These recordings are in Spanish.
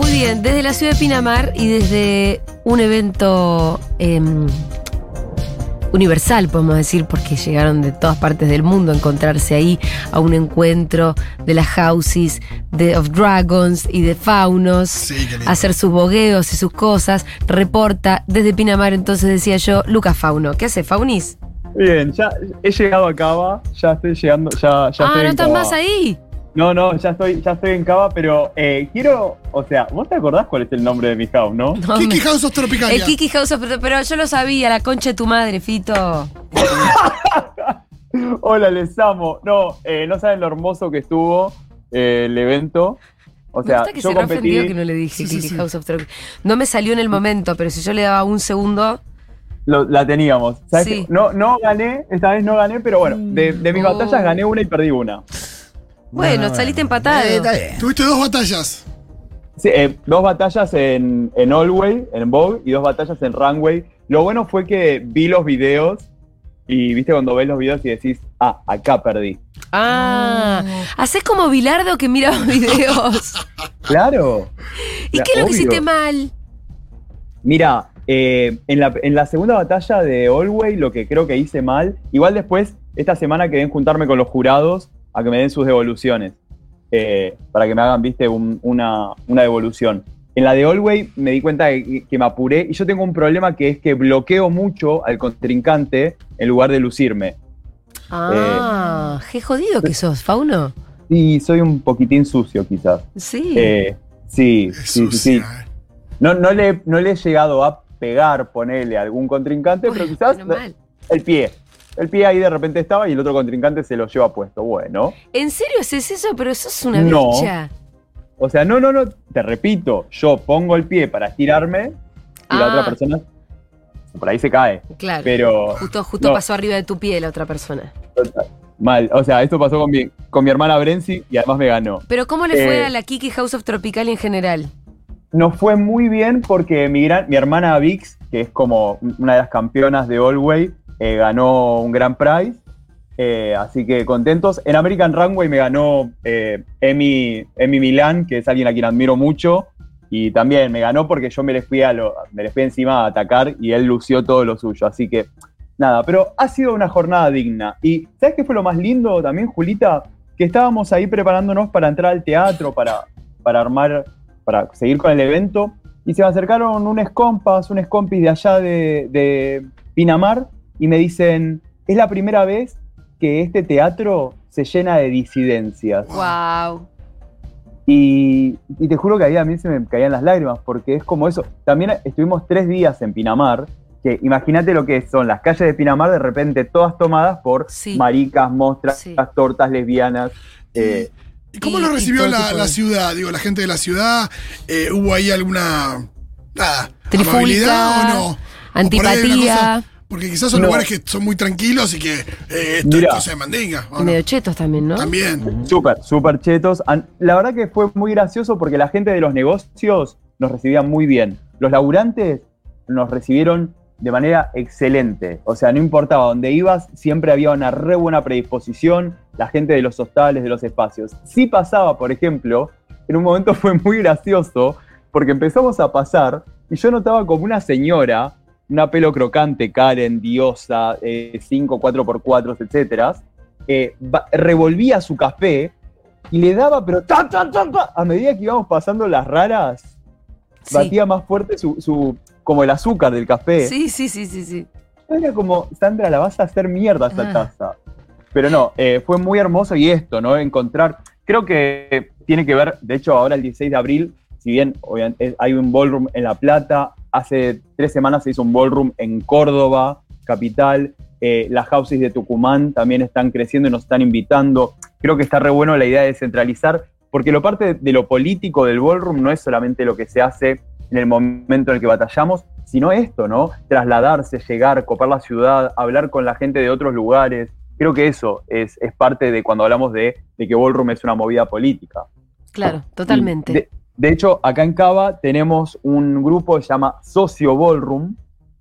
Muy bien, desde la ciudad de Pinamar y desde un evento em, universal, podemos decir, porque llegaron de todas partes del mundo a encontrarse ahí a un encuentro de las houses de of dragons y de faunos, Sí, a hacer sus bogueos y sus cosas. Reporta desde Pinamar, entonces decía yo, Lucas Fauno. ¿Qué hace, Faunis? Bien, ya he llegado a Cava, ya estoy llegando, ya, ya ah, estoy ¿no estás más ahí? No, no, ya estoy, ya estoy en Cava, pero eh, quiero, o sea, ¿vos te acordás cuál es el nombre de mi house, no? No, Kiki me- House of Tropicalia. el Kiki House of... Pero yo lo sabía, la concha de tu madre, Fito. Hola, les amo. No, eh, no saben lo hermoso que estuvo eh, el evento. O Me sea, gusta que yo se competí. que no le dije Sí, Kiki sí. House of Truck. No me salió en el momento, pero si yo le daba un segundo. lo- la teníamos. ¿Sabes Sí. qué? No, no gané, esta vez no gané, pero bueno, de, de mis Oh. batallas gané una y perdí una. Bueno, No, saliste bueno. empatado. Eh, está bien. Tuviste dos batallas. Sí, eh, dos batallas en, en Allway, en Vogue, y dos batallas en Runway. Lo bueno fue que vi los videos y viste cuando ves los videos y decís, ah, acá perdí. Ah, haces como Bilardo que mira los videos. Claro. ¿Y qué es lo que hiciste mal? Mira, eh, en, la, en la segunda batalla de Allway, lo que creo que hice mal, igual después, esta semana quedé en juntarme con los jurados a que me den sus devoluciones, eh, para que me hagan, viste, un- una, una devolución. En la de Allway me di cuenta de que me apuré y yo tengo un problema que es que bloqueo mucho al contrincante en lugar de lucirme. Ah, qué jodido que sos, Fauno. Y soy un poquitín sucio, quizás. Sí. Eh, sí, sí, sí, sí. eh. No, no, le, no le he llegado a pegar, ponerle a algún contrincante, pero quizás el pie. El pie ahí de repente estaba y el otro contrincante se lo lleva puesto. Bueno. ¿En serio haces eso? Pero sos una No. bicha. O sea, no, no, no. Te repito, yo pongo el pie para estirarme y la Ah. otra persona por ahí se cae. Claro. Pero Justo, justo no. pasó arriba de tu pie la otra persona. mal. O sea, esto pasó con mi, con mi hermana Brenzi y además me ganó. Pero ¿cómo le fue Eh. a la Kiki House of Tropical en general? Nos fue muy bien porque mi, gran- mi hermana Vix, que es como una de las campeonas de Allway, eh, ganó un gran prize. Eh, así que contentos. En American Runway me ganó eh, Emi, Emi Milán, que es alguien a quien admiro mucho. Y también me ganó porque yo me les fui, a lo, me les fui encima a atacar y él lució todo lo suyo. Así que nada, pero ha sido una jornada digna. Y ¿sabes qué fue lo más lindo también, Julita? Que estábamos ahí preparándonos para entrar al teatro, para, para armar, para seguir con el evento. Y se me acercaron unos compas, unos compis de allá de, de Pinamar y me dicen, es la primera vez que este teatro se llena de disidencias. Wow. Y, y te juro que ahí a mí se me caían las lágrimas, porque es como eso. También estuvimos tres días en Pinamar, que imagínate lo que son las calles de Pinamar de repente todas tomadas por Sí. maricas, mostras, Sí. tortas lesbianas. eh, ¿Y cómo Y- lo recibió la, ciudad? Digo, la gente de la ciudad. eh, ¿Hubo ahí alguna. Nada. Trifulca, amabilidad o no? Antipatía. Porque quizás son No. lugares que son muy tranquilos y que eh, esto cosa de mandinga. ¿o Y no? medio chetos también, ¿no? También. Súper, súper chetos. La verdad que fue muy gracioso porque la gente de los negocios nos recibía muy bien. Los laburantes nos recibieron de manera excelente. O sea, no importaba dónde ibas, siempre había una re buena predisposición. La gente de los hostales, de los espacios. Sí pasaba, por ejemplo, en un momento fue muy gracioso porque empezamos a pasar y yo notaba como una señora, una pelo crocante, Karen, diosa, 5, 4x4, etcétera, eh, revolvía su café y le daba, pero ta, ta, ta, ta, a medida que íbamos pasando las raras, Sí. batía más fuerte su, su- como el azúcar del café. Sí, sí, sí, sí, sí. Era como, Sandra, la vas a hacer mierda esa Ah. taza. Pero no, eh, fue muy hermoso y esto, ¿no? Encontrar, creo que tiene que ver, de hecho, ahora el 16 de abril, si bien obviamente, es- hay un ballroom en La Plata, hace tres semanas se hizo un ballroom en Córdoba, capital, eh, las houses de Tucumán también están creciendo y nos están invitando. Creo que está re bueno la idea de descentralizar, porque lo parte de lo político del ballroom no es solamente lo que se hace en el momento en el que batallamos, sino esto, ¿no? Trasladarse, llegar, copar la ciudad, hablar con la gente de otros lugares. Creo que eso es, es parte de cuando hablamos de, de que ballroom es una movida política. Claro, totalmente. De, de hecho, acá en Cava tenemos un grupo que se llama Socio Ballroom,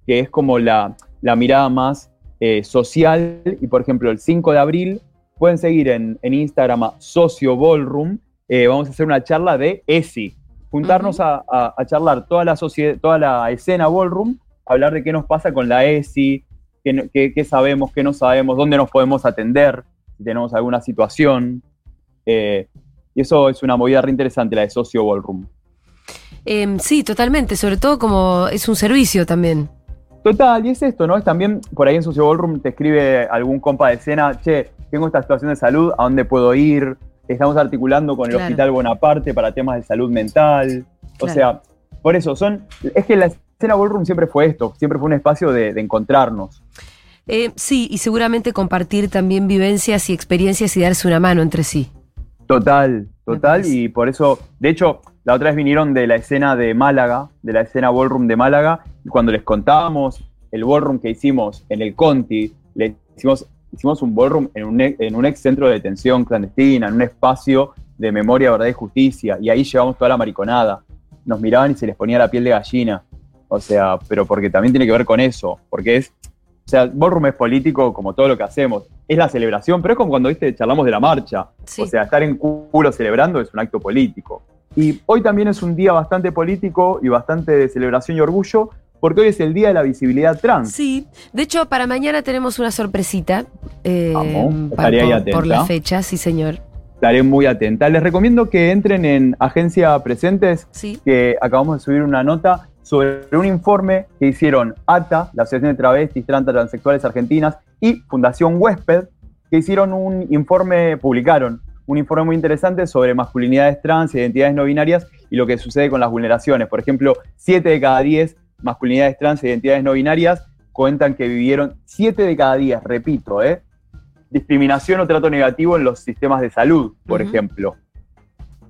que es como la, la mirada más eh, social. Y por ejemplo, el 5 de abril pueden seguir en, en Instagram a Socio Ballroom. Eh, vamos a hacer una charla de ESI, juntarnos a, a- a charlar toda la, sociedad, toda la escena ballroom, hablar de qué nos pasa con la ESI, qué- qué sabemos, qué no sabemos, dónde nos podemos atender, si tenemos alguna situación. Eh, y eso es una movida re interesante, la de socio ballroom. Em, sí, totalmente, sobre todo como es un servicio también. Total, y es esto, ¿no? Es también, por ahí en Socio Ballroom te escribe algún compa de escena, che, tengo esta situación de salud, ¿a dónde puedo ir? Estamos articulando con el Claro. Hospital Bonaparte para temas de salud mental. O Claro. sea, por eso, son. Es que la escena Ballroom siempre fue esto, siempre fue un espacio de, de encontrarnos. Eh, sí, y seguramente compartir también vivencias y experiencias y darse una mano entre sí. Total, total, y por eso, de hecho, la otra vez vinieron de la escena de Málaga, de la escena ballroom de Málaga, y cuando les contábamos el ballroom que hicimos en el Conti, le hicimos, hicimos un ballroom en un, en un ex centro de detención clandestina, en un espacio de memoria, verdad y justicia, y ahí llevamos toda la mariconada. Nos miraban y se les ponía la piel de gallina. O sea, pero porque también tiene que ver con eso, porque es, o sea, ballroom es político como todo lo que hacemos, es la celebración, pero es como cuando, viste, charlamos de la marcha. Sí. O sea, estar en culo celebrando es un acto político. Y hoy también es un día bastante político y bastante de celebración y orgullo, porque hoy es el Día de la Visibilidad Trans. Sí, de hecho, para mañana tenemos una sorpresita. eh, Vamos, estaré ahí por, por la atenta. fecha, sí, señor. Estaré muy atenta. Les recomiendo que entren en Agencia Presentes, Sí. que acabamos de subir una nota sobre un informe que hicieron ATA, la Asociación de Travestis, Trans, Transexuales Argentinas, y Fundación Huésped, que hicieron un informe, publicaron un informe muy interesante sobre masculinidades trans, identidades no binarias y lo que sucede con las vulneraciones. Por ejemplo, 7 de cada 10 masculinidades trans e identidades no binarias cuentan que vivieron 7 de cada 10, repito, ¿eh? discriminación o trato negativo en los sistemas de salud, por ejemplo.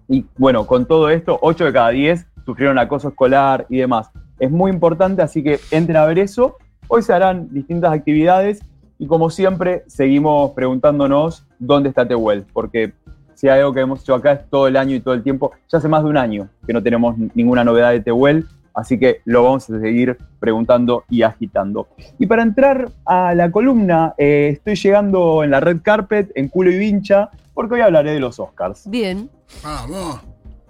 Y bueno, con todo esto, 8 de cada 10 sufrieron acoso escolar y demás. Es muy importante, así que entren a ver eso. Hoy se harán distintas actividades y como siempre seguimos preguntándonos dónde está Tehuel, porque si hay algo que hemos hecho acá es todo el año y todo el tiempo, ya hace más de un año que no tenemos ninguna novedad de Tehuel, así que lo vamos a seguir preguntando y agitando. Y para entrar a la columna, eh, estoy llegando en la red carpet, en culo y vincha, porque hoy hablaré de los Oscars. Bien. Vamos.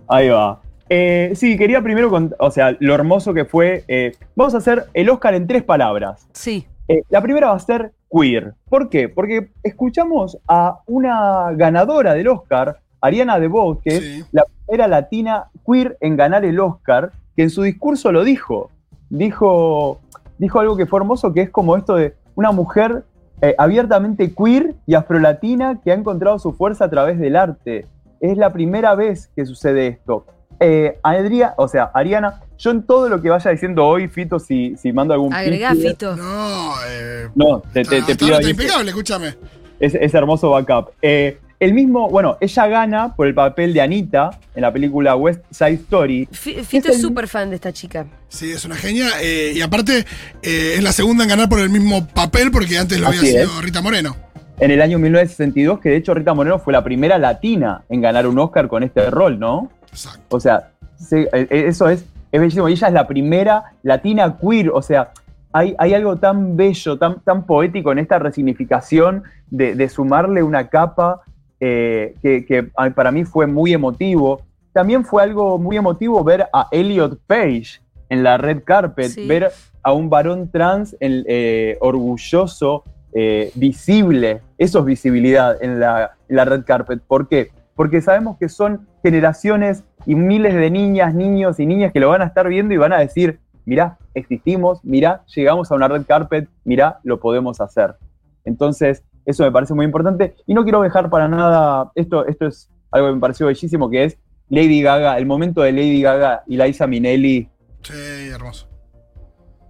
Ahí va. Eh, sí, quería primero, cont- o sea, lo hermoso que fue. eh, vamos a hacer el Oscar en tres palabras. Sí. Eh, la primera va a ser queer. ¿Por qué? Porque escuchamos a una ganadora del Oscar, Ariana DeVos, que es Sí. la primera latina queer en ganar el Oscar, que en su discurso lo dijo. Dijo, dijo algo que fue hermoso, que es como esto de una mujer eh, abiertamente queer y afrolatina que ha encontrado su fuerza a través del arte. Es la primera vez que sucede esto. Eh, Adria- o sea, Ariana, yo en todo lo que vaya diciendo hoy, Fito, si, si mando algún Agregá, pitch, Fito. No, eh. No, te, pido ahí impecable, escúchame. ese, ese hermoso backup. Eh, el mismo, bueno, ella gana por el papel de Anita en la película West Side Story. Fi- Fito Es es súper fan de esta chica. Sí, es una genia. eh, y aparte, eh, es la segunda en ganar por el mismo papel, porque antes lo había sido es. Rita Moreno. En el año 1962, que de hecho Rita Moreno fue la primera latina en ganar un Oscar con este rol, ¿no? Exacto. O sea, se- eh, eh, eso es, es bellísimo. Y ella es la primera latina queer. O sea, hay, hay algo tan bello, tan, tan poético en esta resignificación de, de sumarle una capa eh, que, para mí fue muy emotivo. También fue algo muy emotivo ver a Elliot Page en la red carpet, Sí. ver a un varón trans en- eh, orgulloso, eh, visible. Eso es visibilidad en la, en la red carpet. ¿Por qué? Porque sabemos que son generaciones y miles de niñas, niños y niñas que lo van a estar viendo y van a decir, mirá, existimos, mirá, llegamos a una red carpet, mirá, lo podemos hacer. Entonces, eso me parece muy importante. Y no quiero dejar para nada, esto, esto es algo que me pareció bellísimo, que es Lady Gaga, el momento de Lady Gaga y Liza Minnelli Sí, hermoso.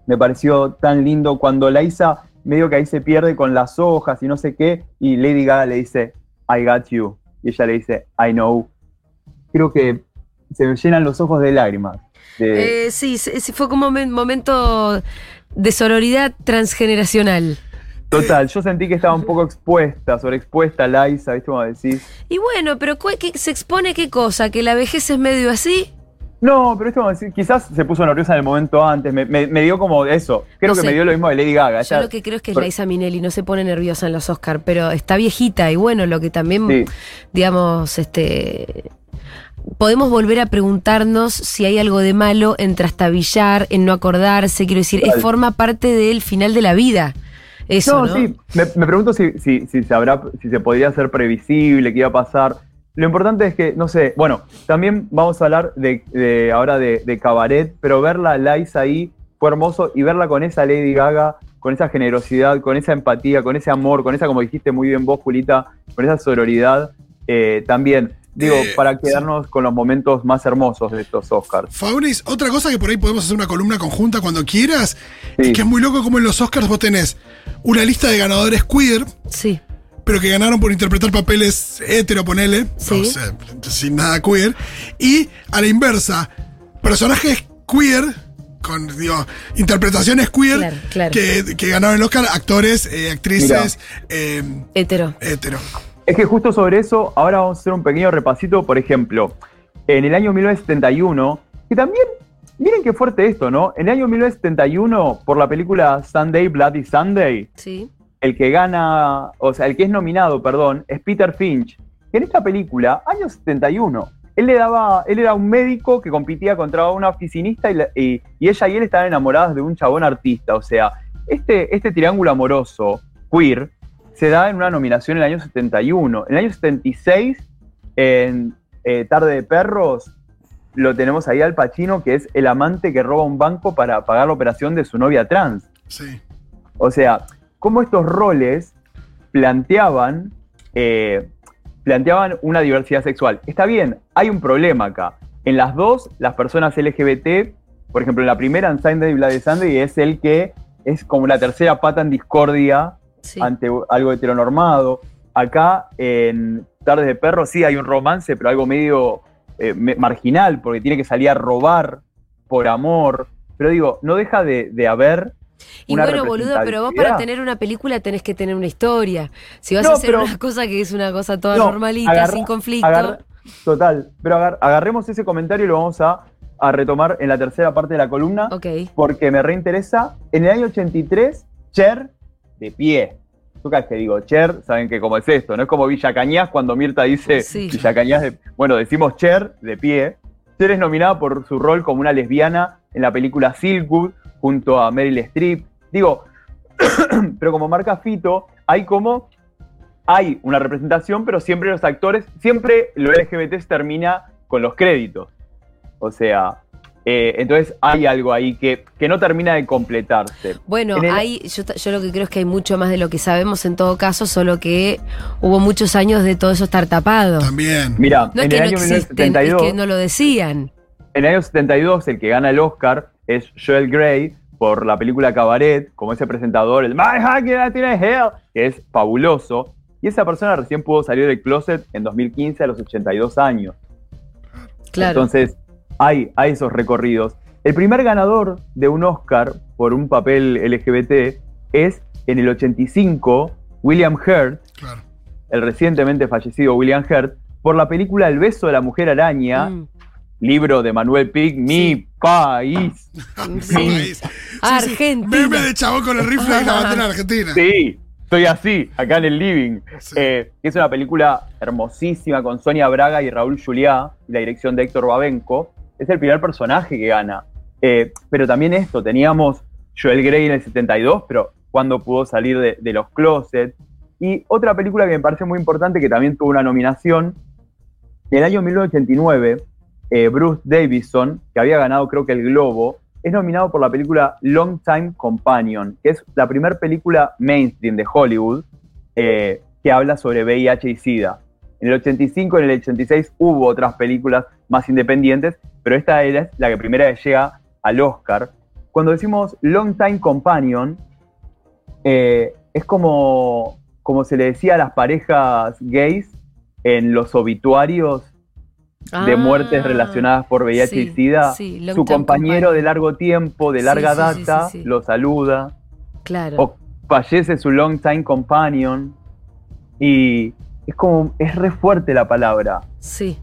me pareció tan lindo cuando Liza medio que ahí se pierde con las hojas y no sé qué, y Lady Gaga le dice, I got you, y ella le dice, I know. Creo que se me llenan los ojos de lágrimas. de- Eh, sí, sí, fue como un momento de sororidad transgeneracional. Total, yo sentí que estaba un poco expuesta, sobreexpuesta Liza, ¿viste cómo decís? Y bueno, pero cu- ¿qué- ¿se expone qué cosa? ¿Que la vejez es medio así? No, pero esto quizás se puso nerviosa en el momento antes, me, me- me dio como eso, creo No que me dio lo mismo de Lady Gaga. Yo lo que creo es que es Liza Minnelli, no se pone nerviosa en los Oscars, pero está viejita y bueno, lo que también, Sí. digamos, este podemos volver a preguntarnos si hay algo de malo en trastabillar, en no acordarse, quiero decir, es, forma parte del final de la vida. Eso, ¿no? sí, me, me pregunto si, si, si se habrá, si se podría ser previsible, qué iba a pasar. Lo importante es que, no sé, bueno, también vamos a hablar de, de- ahora de, de Cabaret, pero verla a Liza ahí fue hermoso y verla con esa Lady Gaga, con esa generosidad, con esa empatía, con ese amor, con esa, como dijiste muy bien vos, Julita, con esa sororidad, eh, también. Digo, Eh, para quedarnos con los momentos más hermosos de estos Oscars. Fabris, otra cosa que por ahí podemos hacer una columna conjunta cuando quieras, Sí. es que es muy loco como en los Oscars vos tenés una lista de ganadores queer, Sí. Pero que ganaron por interpretar papeles hetero, ponele, Sí. o sea, sin nada queer, y a la inversa, personajes queer, con digo, interpretaciones queer, Claro, claro. Que, que ganaron el Oscar, actores, eh, actrices, eh, Hetero. hetero. Es que justo sobre eso, ahora vamos a hacer un pequeño repasito. Por ejemplo, en el año 1971, que también, miren qué fuerte esto, ¿no? En el año 1971, por la película Sunday, Bloody Sunday, Sí. El que gana, o sea, el que es nominado, perdón, es Peter Finch. Que en esta película, año 71, él le daba, él era un médico que competía contra una oficinista y, la- y- y ella y él estaban enamoradas de un chabón artista. O sea, este, este triángulo amoroso, queer, se da en una nominación en el año 71. En el año 76, en eh, Tarde de Perros, lo tenemos ahí al Pacino, que es el amante que roba un banco para pagar la operación de su novia trans. Sí. O sea, cómo estos roles planteaban, eh, planteaban una diversidad sexual. Está bien, hay un problema acá. En las dos, las personas LGBT, por ejemplo, en la primera, en Sunday Bloody Sunday, es el que es como la tercera pata en discordia Sí. ante algo heteronormado. Acá, en Tardes de Perro, sí hay un romance, pero algo medio eh, marginal, porque tiene que salir a robar por amor. Pero digo, no deja de, de haber Y bueno, boludo, pero vos para tener una película tenés que tener una historia. Si vas No, a hacer pero- una cosa que es una cosa toda No, normalita, agarra- sin conflicto. agarra- total, pero agar- agarremos ese comentario y lo vamos a, a retomar en la tercera parte de la columna, Ok. porque me reinteresa. En el año 83, Cher de pie. Tú que digo Cher, saben que como es esto, no es como Villa Cañas cuando Mirta dice Sí. Villa Cañas de. Bueno, decimos Cher de pie. Cher es nominada por su rol como una lesbiana en la película Silkwood junto a Meryl Streep. Digo, pero como marca Fito, hay como hay una representación, pero siempre los actores, siempre lo LGBT se termina con los créditos. O sea, eh, entonces hay algo ahí que, que no termina de completarse. Bueno, el- hay, yo, yo lo que creo es que hay mucho más de lo que sabemos en todo caso, solo que hubo muchos años de todo eso estar tapado. También. Mira, No es en que el no año existen, es 1972, que no lo decían. en el año 72, el que gana el Oscar es Joel Grey por la película Cabaret, como ese presentador, el My Hacking Latin Hell, que es fabuloso. Y esa persona recién pudo salir del closet en 2015 a los 82 años. Claro. Entonces, hay, hay esos recorridos. El primer ganador de un Oscar por un papel LGBT es en el 85 William Hurt, Claro. el recientemente fallecido William Hurt, por la película El beso de la mujer araña, Mm, libro de Manuel Pic, Mi País. sí. País. Argentina. Meme de chabón con el rifle y la bandera argentina. Sí, estoy así, acá en el living. Sí. Eh, es una película hermosísima con Sonia Braga y Raúl Juliá, y la dirección de Héctor Babenco. Es el primer personaje que gana. Eh, pero también esto, teníamos Joel Grey en el 72, pero cuando pudo salir de, de los closets. Y otra película que me parece muy importante, que también tuvo una nominación, en el año 1989, eh, Bruce Davison, que había ganado creo que el Globo, es nominado por la película Long Time Companion, que es la primera película mainstream de Hollywood eh, que habla sobre VIH y SIDA. En el 85 y en el 86 hubo otras películas más independientes, pero esta es la que primera llega al Oscar. Cuando decimos Long Time Companion, eh, es como, como se le decía a las parejas gays en los obituarios de Ah, muertes relacionadas por VIH sí, y SIDA. sí, Su compañero de largo tiempo, de Sí, larga sí, sí, data, sí, sí. lo saluda. Claro. O fallece su long time companion. Y es como, es re fuerte la palabra. Sí.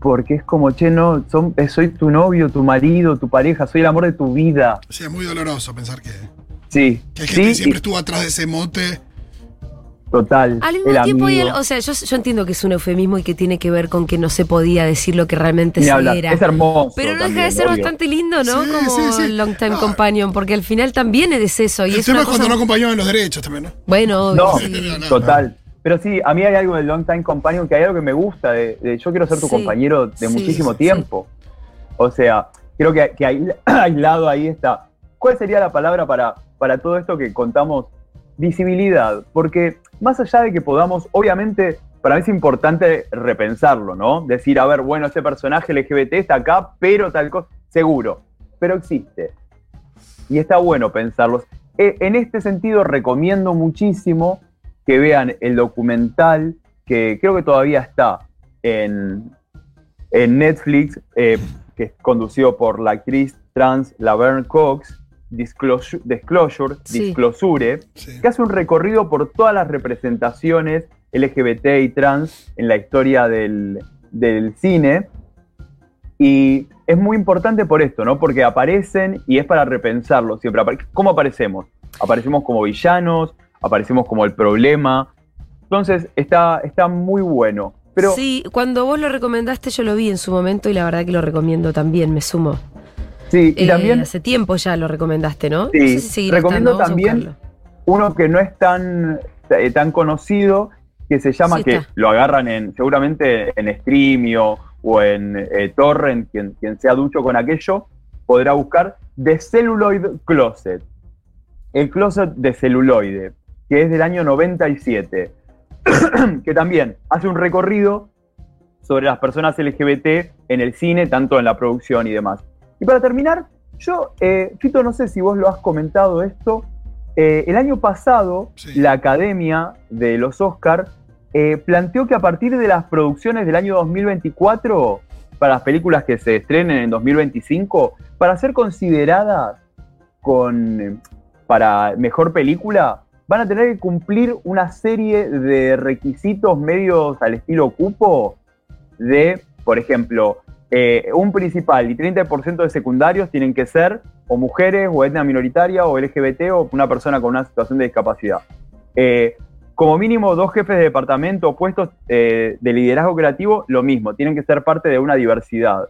Porque es como, che, no, son, eh, soy tu novio, tu marido, tu pareja, soy el amor de tu vida. Sí, es muy doloroso pensar que, Sí. que hay gente que siempre y- estuvo atrás de ese mote. Total. Al mismo el tiempo, y el- amigo. o sea, yo, yo entiendo que es un eufemismo y que tiene que ver con que no se podía decir lo que realmente Ni se hablar. era. Es hermoso. Pero no deja de ser obvio. bastante lindo, ¿no? Sí, Como sí, sí. Long Time Ah. Companion, porque al final también es eso. Y El es tema es cuando cosa- no acompañaban los derechos también, ¿no? Bueno, obvio, No. Total. Pero sí, a mí hay algo del Long Time Companion que hay algo que me gusta, de, de yo quiero ser tu Sí, compañero de sí, muchísimo sí. tiempo. O sea, creo que, que aisla- aislado ahí está. ¿Cuál sería la palabra para, para todo esto que contamos? Visibilidad. Porque más allá de que podamos, obviamente, para mí es importante repensarlo, ¿no? Decir, a ver, bueno, este personaje LGBT está acá, pero tal cosa, seguro, pero existe. Y está bueno pensarlos. Eh, En este sentido, recomiendo muchísimo que vean el documental que creo que todavía está en, en Netflix, eh, que es conducido por la actriz trans Laverne Cox, Disclosure, Disclosure, Sí. Disclosure, Sí. que hace un recorrido por todas las representaciones LGBT y trans en la historia del, del cine. Y es muy importante por esto, ¿no? Porque aparecen y es para repensarlo siempre. ¿Cómo aparecemos? Aparecemos como villanos, aparecemos como el problema. Entonces está, está muy bueno. Pero sí, cuando vos lo recomendaste yo lo vi en su momento y la verdad que lo recomiendo también, me sumo. Sí, y Eh, también hace tiempo ya lo recomendaste, ¿no? Sí, no sé si recomiendo también- uno que no es tan, eh, tan conocido, que se llama, Sí, que está. lo agarran en seguramente en Streamio o en eh, Torrent, quien, quien sea ducho con aquello, podrá buscar The Celluloid Closet. El closet de celuloide, que es del año 97, que también hace un recorrido sobre las personas LGBT en el cine, tanto en la producción y demás. Y para terminar, yo, eh, Fito, no sé si vos lo has comentado esto, eh, el año pasado Sí. la Academia de los Oscar eh, planteó que a partir de las producciones del año 2024, para las películas que se estrenen en 2025, para ser consideradas con, eh, para mejor película, van a tener que cumplir una serie de requisitos medios al estilo cupo de, por ejemplo, eh, un principal y 30% de secundarios tienen que ser o mujeres o etnia minoritaria o LGBT o una persona con una situación de discapacidad. Eh, como mínimo dos jefes de departamento o puestos eh, de liderazgo creativo, lo mismo, tienen que ser parte de una diversidad.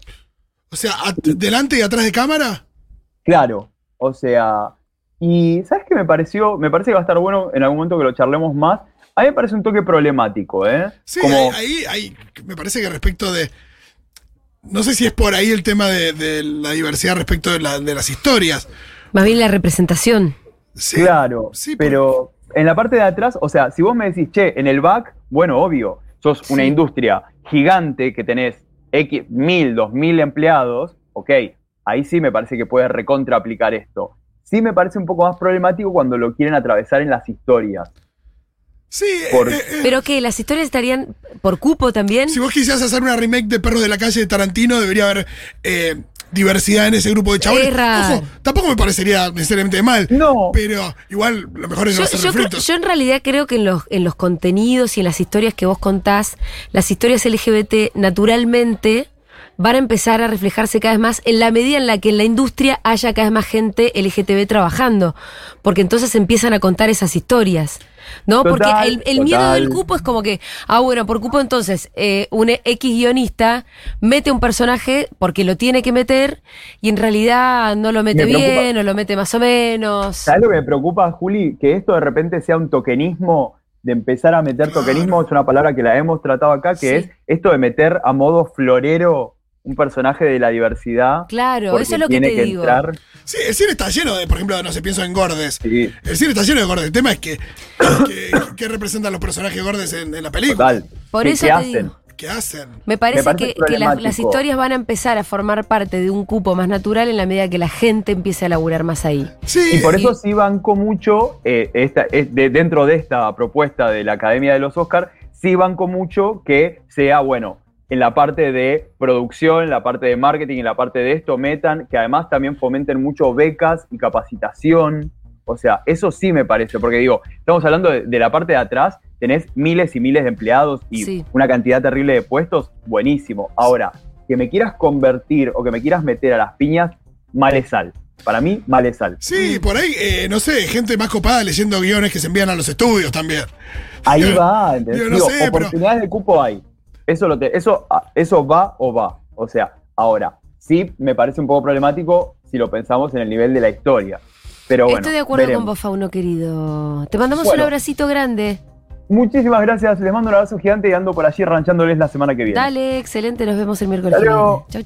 O sea, delante y atrás de cámara. Claro, o sea, y ¿sabes qué me pareció? Me parece que va a estar bueno en algún momento que lo charlemos más. A mí me parece un toque problemático, ¿eh? Sí, Como- ahí, ahí, ahí me parece que respecto de. No sé si es por ahí el tema de, de la diversidad respecto de, la- de las historias. Más bien la representación. Sí, Claro, sí, pero en la parte de atrás, o sea, si vos me decís, che, en el back, bueno, obvio, sos una industria gigante que tenés X, mil, dos mil empleados, ok, ahí sí me parece que puedes recontra aplicar esto. Sí me parece un poco más problemático cuando lo quieren atravesar en las historias. Sí, Por- eh, eh, Pero que las historias estarían por cupo también. si vos quisieras hacer una remake de Perros de la Calle de Tarantino, debería haber eh, diversidad en ese grupo de chavales. Ojo, tampoco me parecería necesariamente mal. No, Pero igual lo mejor es no Yo, hacer yo refritos. yo en realidad creo que en los, en los contenidos y en las historias que vos contás, las historias LGBT naturalmente van a empezar a reflejarse cada vez más en la medida en la que en la industria haya cada vez más gente LGTB trabajando, porque entonces empiezan a contar esas historias. ¿No? porque el, el miedo del cupo es como que, ah, bueno, por cupo entonces, eh, un X guionista mete un personaje porque lo tiene que meter y en realidad no lo mete Me preocupa- bien o lo mete más o menos. ¿sabes lo que me preocupa, Juli? Que esto de repente sea un tokenismo, de empezar a meter tokenismo, es una palabra que la hemos tratado acá, que Sí. es esto de meter a modo florero un personaje de la diversidad. Claro, eso es lo que tiene te que digo. entrar. Sí, el cine está lleno de, por ejemplo, no sé, pienso en gordes. Sí, El cine está lleno de gordes. El tema es que, que, que representan los personajes gordes en, en la película. total. Por ¿Qué- eso qué te hacen? digo. ¿Qué hacen? Me parece, Me parece que, que las, historias van a empezar a formar parte de un cupo más natural en la medida que la gente empiece a laburar más ahí. Sí, Y por Sí. eso sí banco mucho, eh, esta, es de- dentro de esta propuesta de la Academia de los Oscars, sí banco mucho que sea, bueno, en la parte de producción, en la parte de marketing, en la parte de esto, metan, que además también fomenten mucho becas y capacitación. O sea, eso sí me parece, porque digo, estamos hablando de, de la parte de atrás, tenés miles y miles de empleados y Sí. una cantidad terrible de puestos, buenísimo. Ahora, que me quieras convertir o que me quieras meter a las piñas, mal es sal. Para mí, malesal. Sí, por ahí, eh, no sé, gente más copada leyendo guiones que se envían a los estudios también. Ahí va, Digo, sé, pero- oportunidades de cupo hay. Eso, lo te- eso, ah, eso va o va. O sea, ahora, sí me parece un poco problemático si lo pensamos en el nivel de la historia. Pero bueno, Estoy de acuerdo veremos. con vos, Fauno, querido. Te mandamos un abracito grande. Muchísimas gracias, les mando un abrazo gigante y ando por allí ranchándoles la semana que viene. Dale, excelente. Nos vemos el miércoles. Hasta que